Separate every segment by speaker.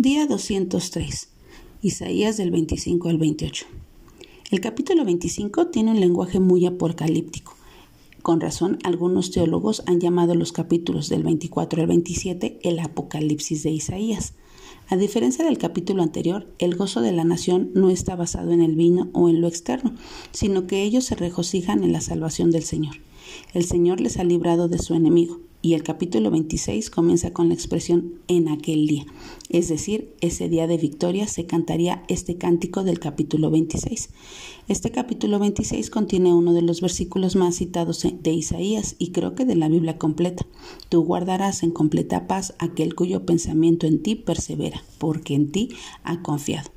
Speaker 1: Día 203. Isaías del 25 al 28. El capítulo 25 tiene un lenguaje muy apocalíptico. Con razón, algunos teólogos han llamado los capítulos del 24 al 27 el Apocalipsis de Isaías. A diferencia del capítulo anterior, el gozo de la nación no está basado en el vino o en lo externo, sino que ellos se regocijan en la salvación del Señor. El Señor les ha librado de su enemigo, y el capítulo 26 comienza con la expresión en aquel día, es decir, ese día de victoria se cantaría este cántico del capítulo 26. Este capítulo 26 contiene uno de los versículos más citados de Isaías y creo que de la Biblia completa. Tú guardarás en completa paz aquel cuyo pensamiento en ti persevera, porque en ti ha confiado.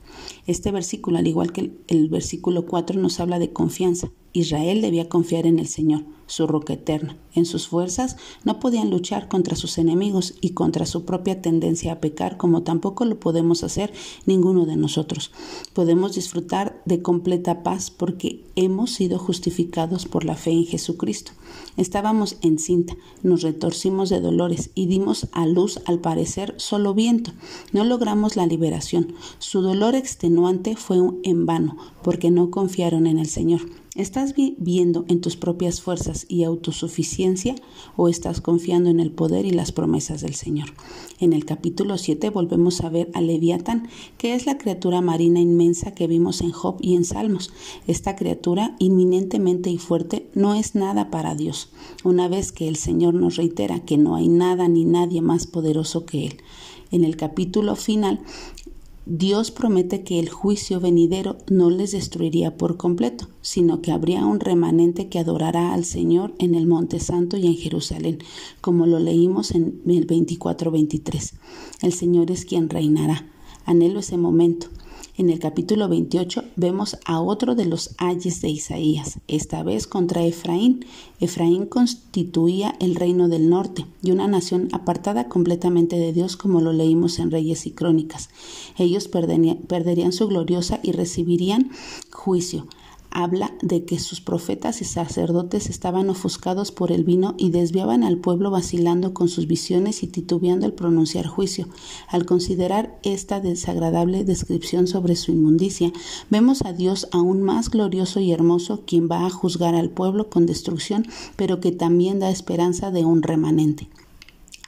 Speaker 1: Este versículo, al igual que el, versículo 4, nos habla de confianza. Israel debía confiar en el Señor, su roca eterna. En sus fuerzas no podían luchar contra sus enemigos y contra su propia tendencia a pecar, como tampoco lo podemos hacer ninguno de nosotros. Podemos disfrutar de completa paz porque hemos sido justificados por la fe en Jesucristo. Estábamos en cinta, nos retorcimos de dolores y dimos a luz al parecer solo viento. No logramos la liberación. Su dolor extenuante fue en vano, porque no confiaron en el Señor. ¿Estás viviendo en tus propias fuerzas y autosuficiencia o estás confiando en el poder y las promesas del Señor? En el capítulo 7 volvemos a ver a Leviatán, que es la criatura marina inmensa que vimos en Job y en Salmos. Esta criatura inminentemente y fuerte no es nada para Dios, una vez que el Señor nos reitera que no hay nada ni nadie más poderoso que Él. En el capítulo final Dios promete que el juicio venidero no les destruiría por completo, sino que habría un remanente que adorará al Señor en el Monte Santo y en Jerusalén, como lo leímos en el 24-23. El Señor es quien reinará. Anhelo ese momento. En el capítulo 28 vemos a otro de los ayes de Isaías, esta vez contra Efraín. Efraín constituía el reino del norte y una nación apartada completamente de Dios como lo leímos en Reyes y Crónicas. Ellos perderían su gloriosa y recibirían juicio habla de que sus profetas y sacerdotes estaban ofuscados por el vino y desviaban al pueblo vacilando con sus visiones y titubeando al pronunciar juicio. Al considerar esta desagradable descripción sobre su inmundicia, vemos a Dios aún más glorioso y hermoso, quien va a juzgar al pueblo con destrucción, pero que también da esperanza de un remanente.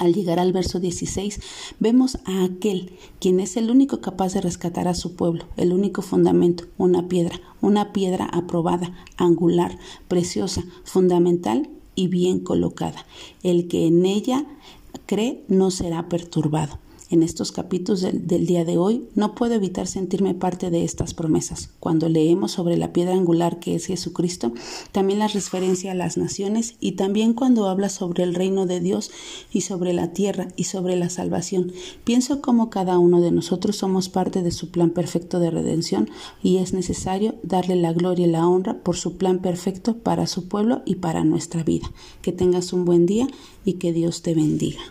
Speaker 1: Al llegar al verso 16, vemos a aquel quien es el único capaz de rescatar a su pueblo, el único fundamento, una piedra, una piedra aprobada, angular, preciosa, fundamental y bien colocada. El que en ella cree no será perturbado en estos capítulos del, día de hoy, no puedo evitar sentirme parte de estas promesas. Cuando leemos sobre la piedra angular que es Jesucristo, también la referencia a las naciones y también cuando habla sobre el reino de Dios y sobre la tierra y sobre la salvación. Pienso como cada uno de nosotros somos parte de su plan perfecto de redención y es necesario darle la gloria y la honra por su plan perfecto para su pueblo y para nuestra vida. Que tengas un buen día y que Dios te bendiga.